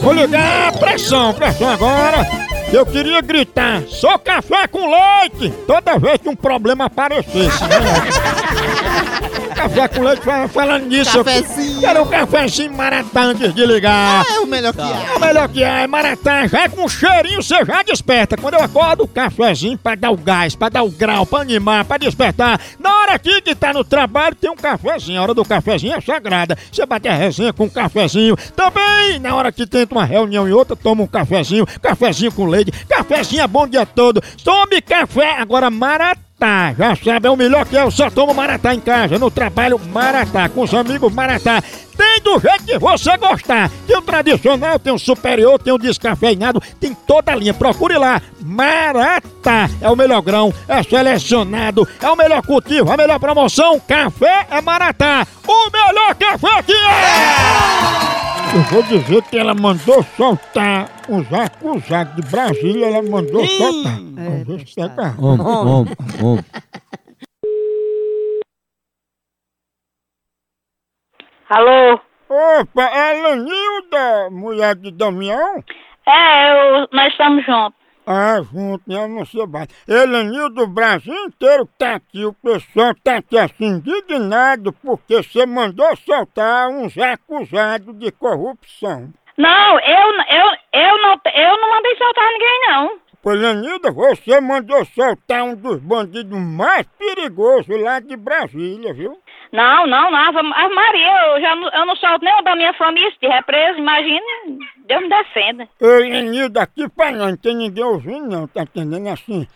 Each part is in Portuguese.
Vou ligar a pressão, pressão agora. Eu queria gritar, só café com leite, toda vez que um problema aparecesse. Né? café com leite, falando nisso. Cafezinho. Eu quero um cafezinho maratá antes de ligar. É o melhor que É há. o melhor que é, maratá, já é com cheirinho, você já desperta. Quando eu acordo, o cafezinho pra dar o gás, pra dar o grau, pra animar, pra despertar. Na hora aqui que tá no trabalho, tem um cafezinho. A hora do cafezinho é sagrada. Você bate a resenha com um cafezinho. Também, na hora que tenta uma reunião e outra, toma um cafezinho. Cafezinho com leite. Cafezinho é bom o dia todo. Tome café, agora maratá. Maratá, já sabe, é o melhor que é, eu só tomo Maratá em casa, no trabalho Maratá, com os amigos Maratá. Tem do jeito que você gostar. Tem o tradicional, tem o superior, tem o descafeinado, tem toda a linha. Procure lá. Maratá é o melhor grão, é selecionado, é o melhor cultivo, a melhor promoção. Café é Maratá, o melhor café que é! Eu vou dizer que ela mandou soltar uns acusados de Brasília, ela mandou soltar. Vamos ver se pega. Homem, homem, homem. Alô? Opa, é Lenilda, mulher de Damião? É, eu, nós estamos juntos. Ah, junto, né? Eu não sei mais. Elenildo, o Brasil inteiro tá aqui, o pessoal tá aqui assim, indignado porque você mandou soltar uns acusados de corrupção. Não, eu, eu, eu, não, eu não mandei soltar ninguém, não. Pô, Lenilda, você mandou soltar um dos bandidos mais perigosos lá de Brasília, viu? Não, não, não. Ave Maria, eu já não, eu não solto nem o da minha família se tiver preso. Imagina, Deus me defenda. Ei, Lenilda, aqui pra não, não tem ninguém ouvindo não, tá entendendo assim?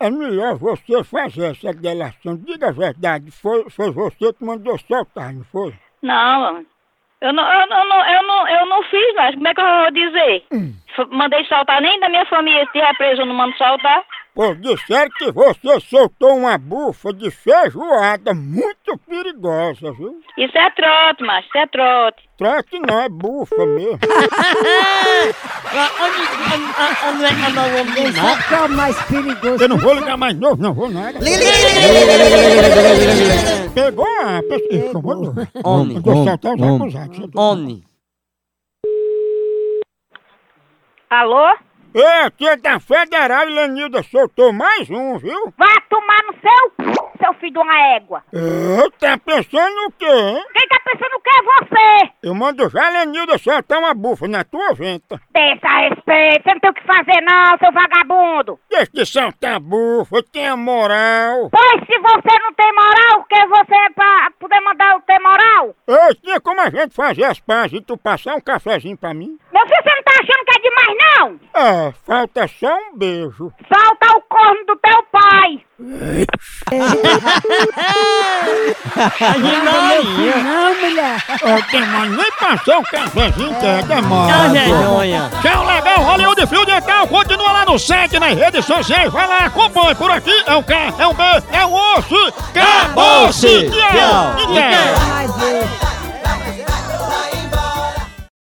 É melhor você fazer essa delação. Diga a verdade, foi, foi você que mandou soltar, não foi? Não, eu não, eu, não- eu não, eu não, fiz, mas como é que eu vou dizer? F- Mandei soltar nem da minha família se tiver preso, eu não mando soltar. Pô, disseram que você soltou uma bufa de feijoada muito perigosa, viu? Isso é trote, mas isso é trote. Trote não, é bufa mesmo. Quem sabe que é o mais perigoso? Eu não vou ligar mais novo, não vou nada. Pegou a pessoa. Vou Homem, homem, soltar os homem. acusados. Homem. Alô? Ei, aqui é da Federal e Lenilda soltou mais um, viu? Vá tomar no seu seu filho de uma égua. É, tá pensando o quê, hein? Quem tá pensando que é você? Eu mando já Lenilda soltar uma bufa na tua venta. Deixa a respeito, você não tem o que fazer não, seu vagabundo. Deixa de soltar bufa, tenha moral. Pois se você não tem moral, que você é pra poder mandar eu ter moral? Ei, tinha como a gente fazer as pazes e tu passar um cafezinho pra mim? Meu filho, você é demais não? É, falta só um beijo. Solta o corno do teu pai. Não, mulher. Ó, tem mais nem passar um cafezinho que é Ah, demora. vergonha. Tchau, legal, Hollywood Fio Dental, continua lá no site, nas redes sociais, vai lá, acompanhe por aqui, é um K, é um B, é um osso, acabou-se! Tchau. Tchau!